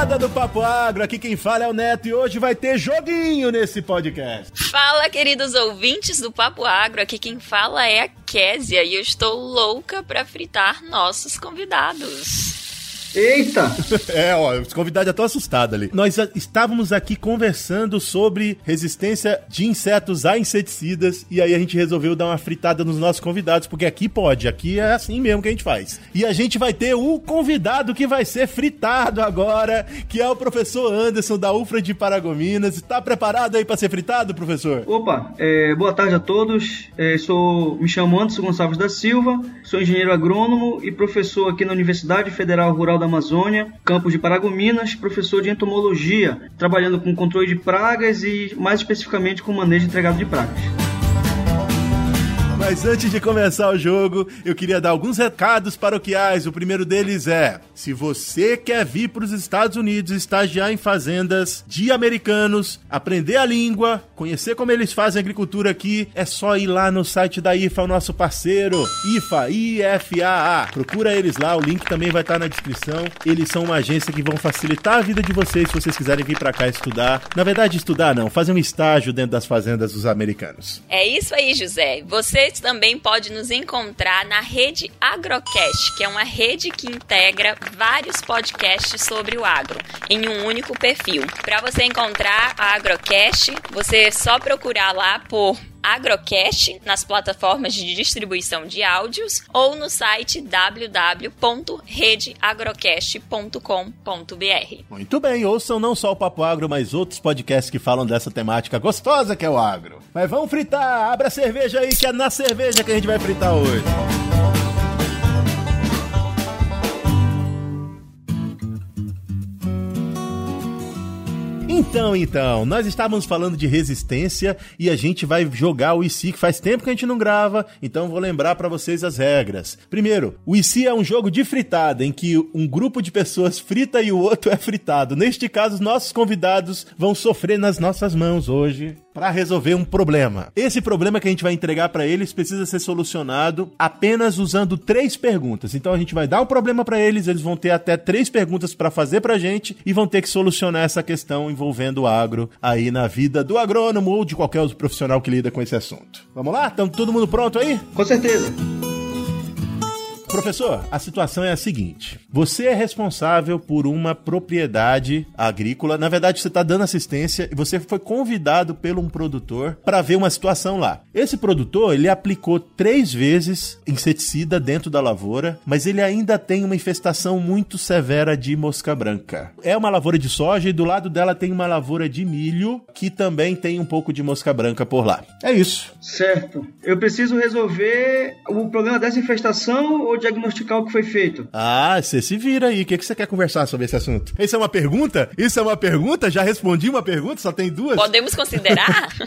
Moçada do Papo Agro, aqui quem fala é o Neto e hoje vai ter joguinho nesse podcast. Fala, queridos ouvintes do Papo Agro, aqui quem fala é a Késia e eu estou louca para fritar nossos convidados. Eita! É, ó, os convidados já estão assustados ali. Nós estávamos aqui conversando sobre resistência de insetos a inseticidas e aí a gente resolveu dar uma fritada nos nossos convidados, porque aqui pode, aqui é assim mesmo que a gente faz. E a gente vai ter o convidado que vai ser fritado agora, que é o professor Anderson da UFRA de Paragominas. Está preparado aí para ser fritado, professor? Opa, é, boa tarde a todos. É, sou, me chamo Anderson Gonçalves da Silva, sou engenheiro agrônomo e professor aqui na Universidade Federal Rural da Amazônia, campus de Paragominas, professor de entomologia, trabalhando com controle de pragas e mais especificamente com manejo entregado de pragas. Mas antes de começar o jogo, eu queria dar alguns recados paroquiais. O primeiro deles é: se você quer vir para os Estados Unidos estagiar em fazendas de americanos, aprender a língua, conhecer como eles fazem agricultura aqui, é só ir lá no site da IFA, o nosso parceiro, IFA, IFAA. Procura eles lá, o link também vai estar na descrição. Eles são uma agência que vão facilitar a vida de vocês se vocês quiserem vir para cá estudar. Na verdade, estudar não, fazer um estágio dentro das fazendas dos americanos. É isso aí, José. Também podem nos encontrar na rede Agrocast, que é uma rede que integra vários podcasts sobre o agro em um único perfil. Para você encontrar a Agrocast, você é só procurar lá por Agrocast nas plataformas de distribuição de áudios ou no site www.redeagrocast.com.br. Muito bem, ouçam não só o Papo Agro, mas outros podcasts que falam dessa temática gostosa que é o agro. Mas vamos fritar, abre a cerveja aí, que é na cerveja que a gente vai fritar hoje. Então, então, nós estávamos falando de resistência e a gente vai jogar o IC, que faz tempo que a gente não grava, então vou lembrar para vocês as regras. Primeiro, o IC é um jogo de fritada em que um grupo de pessoas frita e o outro é fritado. Neste caso, os nossos convidados vão sofrer nas nossas mãos hoje para resolver um problema. Esse problema que a gente vai entregar para eles precisa ser solucionado apenas usando três perguntas. Então a gente vai dar um problema para eles, eles vão ter até três perguntas para fazer pra gente e vão ter que solucionar essa questão envolvendo o agro aí na vida do agrônomo ou de qualquer outro profissional que lida com esse assunto. Vamos lá? Então todo mundo pronto aí? Com certeza. Professor, a situação é a seguinte: você é responsável por uma propriedade agrícola. Na verdade, você está dando assistência e você foi convidado pelo um produtor para ver uma situação lá. Esse produtor ele aplicou três vezes inseticida dentro da lavoura, mas ele ainda tem uma infestação muito severa de mosca branca. É uma lavoura de soja e do lado dela tem uma lavoura de milho que também tem um pouco de mosca branca por lá. É isso. Certo. Eu preciso resolver o problema dessa infestação ou diagnosticar o que foi feito? Ah, você se vira aí. O que, que você quer conversar sobre esse assunto? Isso é uma pergunta? Isso é uma pergunta? Já respondi uma pergunta? Só tem duas? Podemos considerar?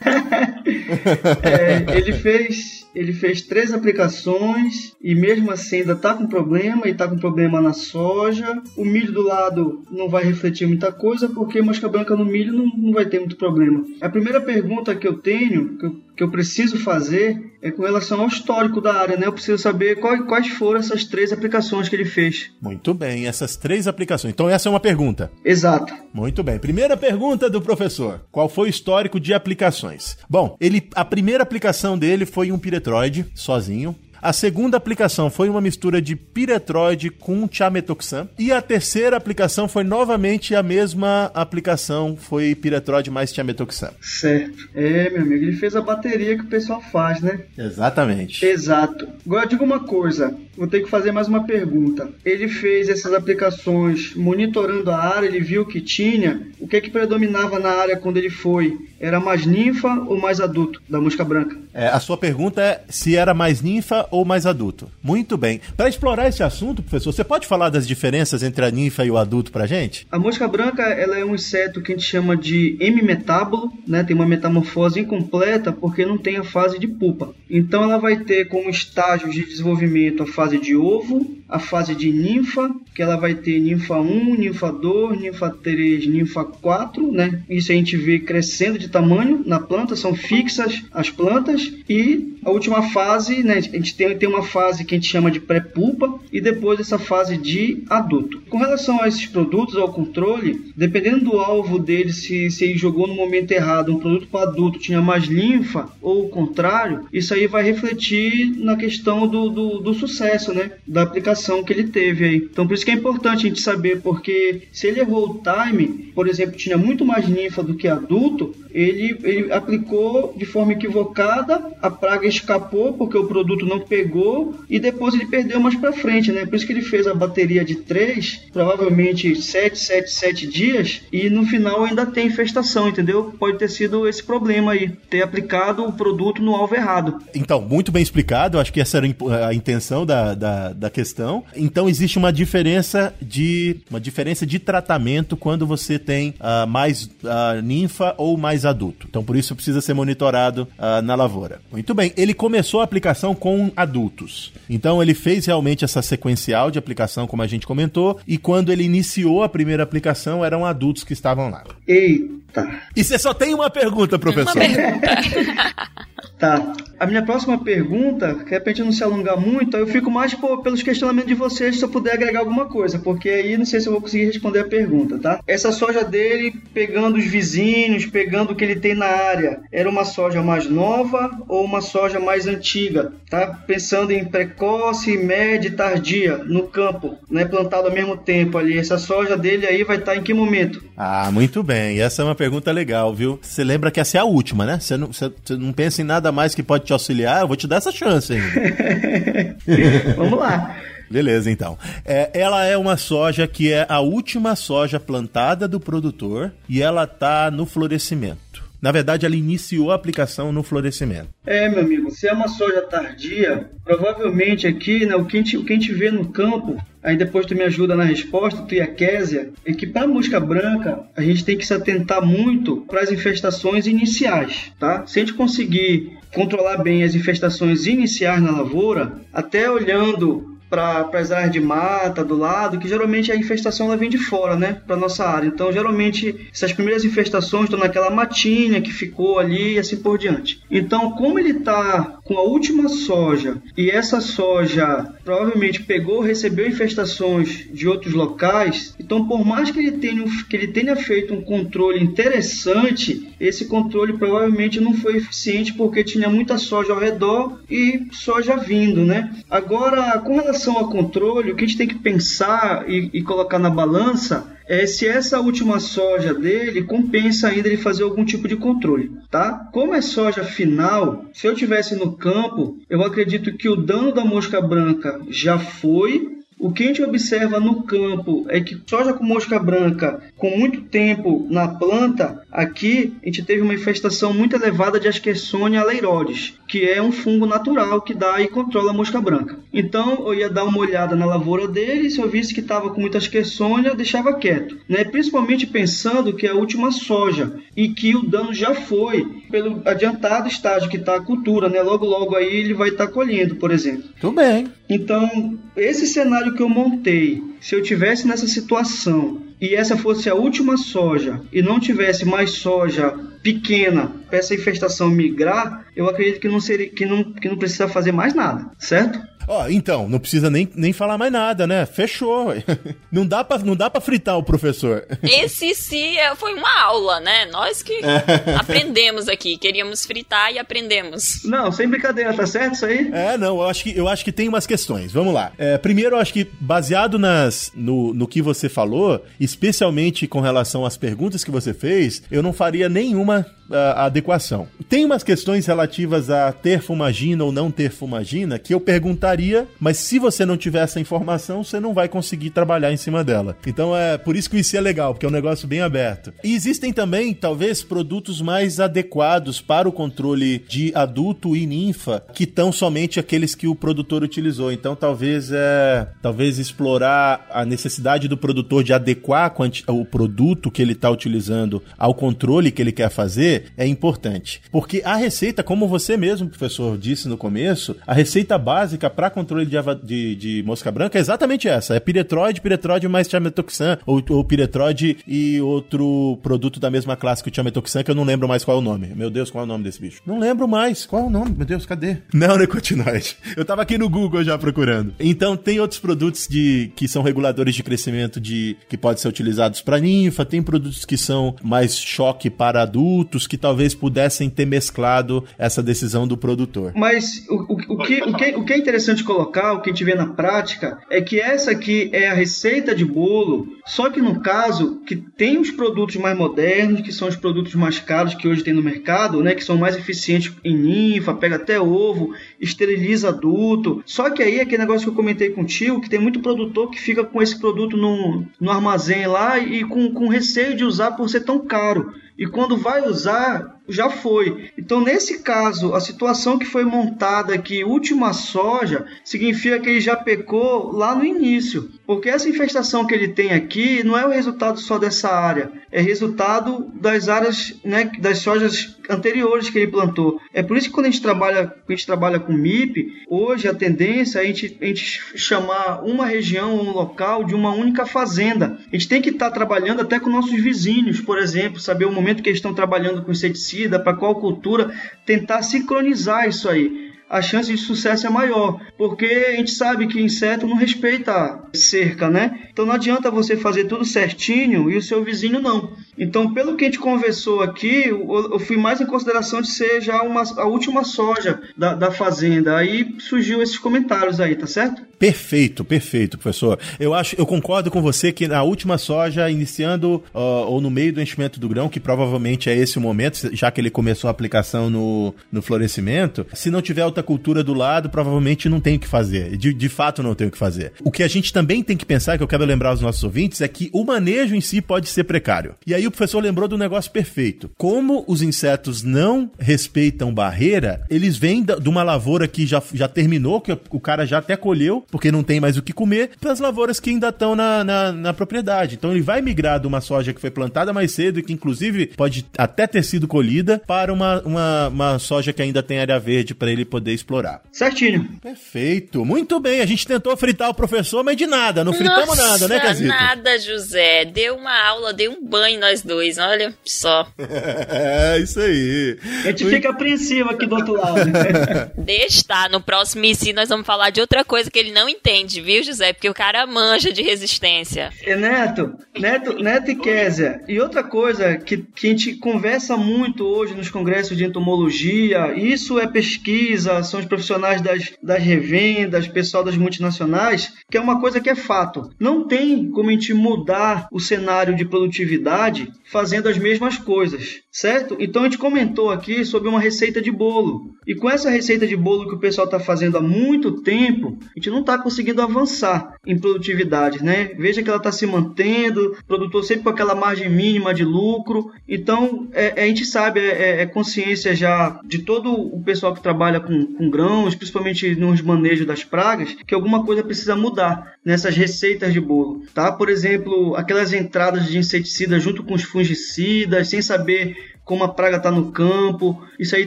É, ele fez ele fez três aplicações e mesmo assim ainda tá com problema e tá com problema na soja. O milho do lado não vai refletir muita coisa porque mosca branca no milho não, não vai ter muito problema. A primeira pergunta que eu tenho, que eu, que eu preciso fazer, é com relação ao histórico da área, né? Eu preciso saber quais, quais foram essas três aplicações que ele fez. Muito bem, essas três aplicações. Então essa é uma pergunta. Exato. Muito bem. Primeira pergunta do professor. Qual foi o histórico de aplicações? Bom, ele a primeira aplicação dele foi um piretroide sozinho. A segunda aplicação foi uma mistura de piretroide com tiametoxan. E a terceira aplicação foi novamente a mesma aplicação, foi piretroide mais tiametoxan. Certo. É, meu amigo, ele fez a bateria que o pessoal faz, né? Exatamente. Exato. Agora diga uma coisa, vou ter que fazer mais uma pergunta. Ele fez essas aplicações monitorando a área, ele viu que tinha. O que é que predominava na área quando ele foi? Era mais ninfa ou mais adulto da mosca branca. É, a sua pergunta é se era mais ninfa ou mais adulto. Muito bem. Para explorar esse assunto, professor, você pode falar das diferenças entre a ninfa e o adulto pra gente? A mosca branca ela é um inseto que a gente chama de hemimetábulo, né? Tem uma metamorfose incompleta porque não tem a fase de pupa. Então ela vai ter como estágios de desenvolvimento a fase de ovo, a fase de ninfa, que ela vai ter ninfa 1, ninfa 2, ninfa 3, ninfa 4, né? Isso a gente vê crescendo de tamanho na planta, são fixas as plantas e a última fase, né? A gente tem, tem uma fase que a gente chama de pré-pulpa e depois essa fase de adulto. Com relação a esses produtos, ao controle, dependendo do alvo dele, se, se ele jogou no momento errado um produto para adulto tinha mais linfa ou o contrário, isso aí vai refletir na questão do, do, do sucesso, né? Da aplicação que ele teve aí. Então por isso que é importante a gente saber, porque se ele errou o time, por exemplo, tinha muito mais linfa do que adulto, ele, ele aplicou de forma equivocada, a praga escapou porque o produto não pegou e depois ele perdeu mais para frente, né? Por isso que ele fez a bateria de 3, provavelmente 7, 7, 7 dias e no final ainda tem infestação, entendeu? Pode ter sido esse problema aí, ter aplicado o produto no alvo errado. Então, muito bem explicado, acho que essa era a intenção da, da, da questão. Então, existe uma diferença de uma diferença de tratamento quando você tem uh, mais uh, ninfa ou mais adulto. Então, por isso precisa ser monitorado uh, na lavoura. Muito bem, ele começou a aplicação com adultos. Então, ele fez realmente essa sequencial de aplicação, como a gente comentou, e quando ele iniciou a primeira aplicação, eram adultos que estavam lá. Eita! E você só tem uma pergunta, professor? Uma pergunta. Tá. A minha próxima pergunta, que é pra gente não se alongar muito, eu fico mais por, pelos questionamentos de vocês se eu puder agregar alguma coisa, porque aí não sei se eu vou conseguir responder a pergunta, tá? Essa soja dele, pegando os vizinhos, pegando o que ele tem na área, era uma soja mais nova ou uma soja mais antiga? Tá? Pensando em precoce, média e tardia no campo, né? Plantado ao mesmo tempo ali. Essa soja dele aí vai estar tá em que momento? Ah, muito bem. Essa é uma pergunta legal, viu? Você lembra que essa é a última, né? Você não, você não pensa em nada mais que pode te auxiliar, eu vou te dar essa chance ainda. Vamos lá. Beleza, então. É, ela é uma soja que é a última soja plantada do produtor e ela tá no florescimento. Na verdade, ela iniciou a aplicação no florescimento. É, meu amigo, se é uma soja tardia, provavelmente aqui, né, o, que a gente, o que a gente vê no campo, aí depois tu me ajuda na resposta, tu e a Késia, é que para a mosca branca, a gente tem que se atentar muito para as infestações iniciais, tá? Se a gente conseguir controlar bem as infestações iniciais na lavoura, até olhando para as áreas de mata do lado, que geralmente a infestação ela vem de fora, né, para nossa área. Então, geralmente, essas primeiras infestações estão naquela matinha que ficou ali e assim por diante. Então, como ele está com a última soja e essa soja provavelmente pegou, recebeu infestações de outros locais, então, por mais que ele tenha, que ele tenha feito um controle interessante, esse controle provavelmente não foi eficiente porque tinha muita soja ao redor e soja vindo, né? Agora, com relação relação ao controle, o que a gente tem que pensar e, e colocar na balança é se essa última soja dele compensa ainda ele fazer algum tipo de controle, tá? Como é soja final, se eu tivesse no campo, eu acredito que o dano da mosca branca já foi o que a gente observa no campo é que soja com mosca branca, com muito tempo na planta, aqui a gente teve uma infestação muito elevada de Askersonia leirodes, que é um fungo natural que dá e controla a mosca branca. Então eu ia dar uma olhada na lavoura dele, e se eu visse que estava com muita Askersonia, deixava quieto, né? Principalmente pensando que é a última soja e que o dano já foi pelo adiantado estágio que está a cultura, né? Logo logo aí ele vai estar tá colhendo, por exemplo. Tudo bem. Então, esse cenário que eu montei, se eu tivesse nessa situação e essa fosse a última soja e não tivesse mais soja pequena para essa infestação migrar, eu acredito que não seria que não, que não precisa fazer mais nada, certo? Ó, oh, então, não precisa nem, nem falar mais nada, né? Fechou. não dá pra, não dá pra fritar o professor. Esse sim é, foi uma aula, né? Nós que aprendemos aqui. Queríamos fritar e aprendemos. Não, sem brincadeira, tá certo isso aí? É, não, eu acho que, eu acho que tem umas questões. Vamos lá. É, primeiro, eu acho que baseado nas, no, no que você falou, especialmente com relação às perguntas que você fez, eu não faria nenhuma a, a adequação. tem umas questões relativas a ter fumagina ou não ter fumagina que eu perguntaria, mas se você não tiver essa informação, você não vai conseguir trabalhar em cima dela. Então é por isso que isso é legal, porque é um negócio bem aberto. E existem também, talvez, produtos mais adequados para o controle de adulto e ninfa, que estão somente aqueles que o produtor utilizou. Então talvez é, talvez explorar a necessidade do produtor de adequar o produto que ele está utilizando ao controle que ele quer fazer é importante. Porque a receita, como você mesmo, professor, disse no começo, a receita básica para controle de, de, de, mosca branca é exatamente essa: é piretroide, piretroide mais tiametoxan, ou, ou piretroide e outro produto da mesma classe que o tiametoxan, que eu não lembro mais qual é o nome. Meu Deus, qual é o nome desse bicho? Não lembro mais. Qual é o nome? Meu Deus, cadê? Não, necotinoide. Eu tava aqui no Google já procurando. Então, tem outros produtos de que são reguladores de crescimento de que podem ser utilizados para ninfa, tem produtos que são mais choque para adultos, que talvez pudessem ter mesclado essa decisão do produtor. Mas o, o, o, que, o, que, o que é interessante colocar, o que a gente vê na prática, é que essa aqui é a receita de bolo, só que no caso que tem os produtos mais modernos, que são os produtos mais caros que hoje tem no mercado, né, que são mais eficientes em ninfa, pega até ovo, esteriliza adulto. Só que aí é aquele negócio que eu comentei contigo, que tem muito produtor que fica com esse produto no, no armazém lá e com, com receio de usar por ser tão caro. E quando vai usar, já foi. Então, nesse caso, a situação que foi montada aqui, última soja, significa que ele já pecou lá no início. Porque essa infestação que ele tem aqui não é o resultado só dessa área, é resultado das áreas, né, das sojas anteriores que ele plantou. É por isso que quando a gente trabalha, a gente trabalha com MIP, hoje a tendência é a gente, a gente chamar uma região, um local de uma única fazenda. A gente tem que estar tá trabalhando até com nossos vizinhos, por exemplo, saber o momento que eles estão trabalhando com inseticida, para qual cultura, tentar sincronizar isso aí a chance de sucesso é maior, porque a gente sabe que inseto não respeita cerca, né? Então não adianta você fazer tudo certinho e o seu vizinho não. Então, pelo que a gente conversou aqui, eu, fui mais em consideração de ser já uma, a última soja da, da fazenda. Aí surgiu esses comentários aí, tá certo? Perfeito, perfeito, professor. Eu acho, eu concordo com você que na última soja, iniciando uh, ou no meio do enchimento do grão, que provavelmente é esse o momento, já que ele começou a aplicação no, no florescimento, se não tiver outra cultura do lado, provavelmente não tem o que fazer. De, de fato, não tem o que fazer. O que a gente também tem que pensar, que eu quero lembrar aos nossos ouvintes, é que o manejo em si pode ser precário. E aí o professor lembrou do negócio perfeito. Como os insetos não respeitam barreira, eles vêm de uma lavoura que já, já terminou, que o cara já até colheu, porque não tem mais o que comer, para as lavouras que ainda estão na, na, na, propriedade. Então ele vai migrar de uma soja que foi plantada mais cedo e que inclusive pode até ter sido colhida para uma, uma, uma soja que ainda tem área verde para ele poder explorar. Certinho. Perfeito. Muito bem. A gente tentou fritar o professor, mas de nada. Não fritamos Nossa, nada, né, Casito? Nada, José. Deu uma aula, deu um banho nós dois. Olha só. é, isso aí. A gente Muito... fica apreensivo aqui do outro lado. Deixa, tá? No próximo ensino nós vamos falar de outra coisa que ele não entende, viu, José? Porque o cara manja de resistência. É, Neto, Neto, Neto e Kézia. E outra coisa que, que a gente conversa muito hoje nos congressos de entomologia, isso é pesquisa, são os profissionais das, das revendas, pessoal das multinacionais, que é uma coisa que é fato. Não tem como a gente mudar o cenário de produtividade fazendo as mesmas coisas, certo? Então a gente comentou aqui sobre uma receita de bolo. E com essa receita de bolo que o pessoal está fazendo há muito tempo, a gente não está conseguindo avançar em produtividade, né? Veja que ela está se mantendo, produtor sempre com aquela margem mínima de lucro. Então é, a gente sabe, é, é, consciência já de todo o pessoal que trabalha com, com grãos, principalmente nos manejos das pragas, que alguma coisa precisa mudar nessas receitas de bolo, tá? Por exemplo, aquelas entradas de inseticida junto com os fungicidas, sem saber como a praga está no campo, isso aí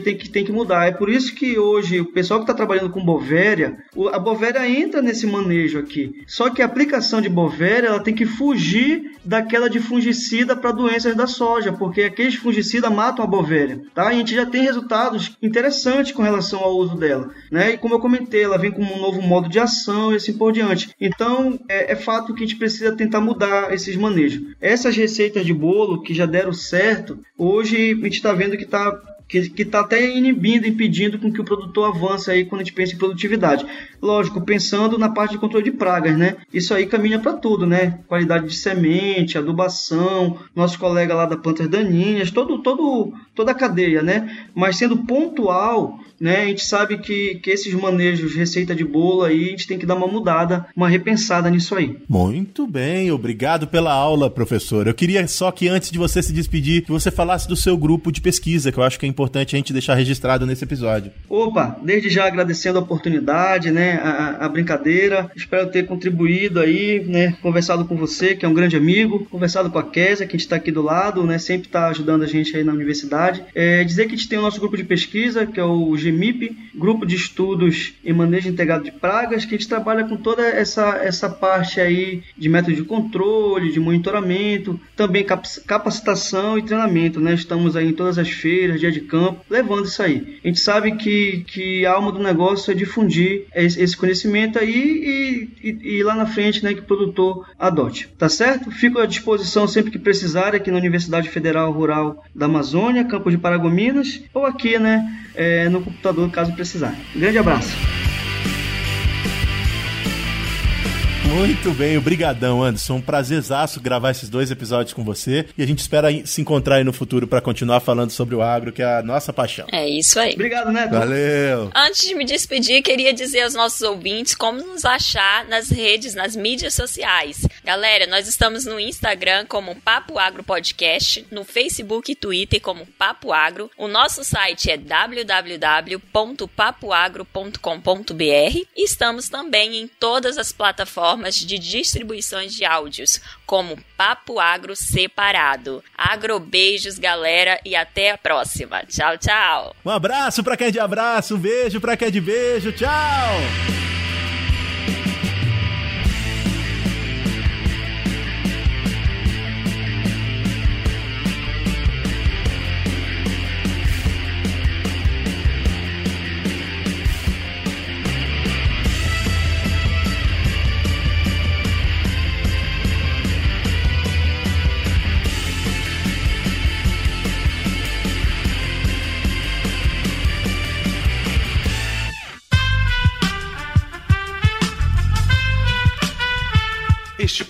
tem que, tem que mudar. É por isso que hoje o pessoal que está trabalhando com bovéria, a bovéria entra nesse manejo aqui. Só que a aplicação de bovéria ela tem que fugir daquela de fungicida para doenças da soja, porque aqueles fungicidas matam a bovéria. Tá? A gente já tem resultados interessantes com relação ao uso dela. Né? E como eu comentei, ela vem com um novo modo de ação e assim por diante. Então é, é fato que a gente precisa tentar mudar esses manejos. Essas receitas de bolo que já deram certo, hoje gente está vendo que está que está até inibindo, impedindo com que o produtor avance aí quando a gente pensa em produtividade. Lógico, pensando na parte de controle de pragas, né? Isso aí caminha para tudo, né? Qualidade de semente, adubação, nossos colegas lá da plantas daninhas, todo, todo, toda a cadeia, né? Mas sendo pontual, né? A gente sabe que, que esses manejos, receita de bolo aí, a gente tem que dar uma mudada, uma repensada nisso aí. Muito bem, obrigado pela aula, professor. Eu queria só que antes de você se despedir, que você falasse do seu grupo de pesquisa, que eu acho que é importante a gente deixar registrado nesse episódio. Opa, desde já agradecendo a oportunidade, né? A, a brincadeira. Espero ter contribuído aí, né? Conversado com você, que é um grande amigo, conversado com a Késia, que a gente está aqui do lado, né? Sempre está ajudando a gente aí na universidade. É, dizer que a gente tem o nosso grupo de pesquisa, que é o GMIP, Grupo de Estudos em Manejo Integrado de Pragas, que a gente trabalha com toda essa, essa parte aí de método de controle, de monitoramento, também capacitação e treinamento, né? Estamos aí em todas as feiras, dia de campo, levando isso aí. A gente sabe que, que a alma do negócio é difundir esse, conhecimento aí e, e, e, lá na frente, né, que o produtor adote. Tá certo? Fico à disposição sempre que precisar aqui na Universidade Federal Rural da Amazônia, Campos de Paragominas, ou aqui, né, é, no computador, caso precisar. Um grande abraço. Muito bem, obrigadão, Anderson. Um prazerzaço gravar esses dois episódios com você. E a gente espera se encontrar aí no futuro para continuar falando sobre o agro, que é a nossa paixão. É isso aí. Obrigado, Neto. Valeu. Antes de me despedir, queria dizer aos nossos ouvintes como nos achar nas redes, nas mídias sociais. Galera, nós estamos no Instagram como Papo Agro Podcast, no Facebook e Twitter como Papo Agro. O nosso site é www.papoagro.com.br e estamos também em todas as plataformas plataformas de distribuições de áudios, como Papo Agro Separado. Agrobeijos, galera, e até a próxima. Tchau, tchau. Um abraço para quem é de abraço, um beijo para quem é de beijo. Tchau!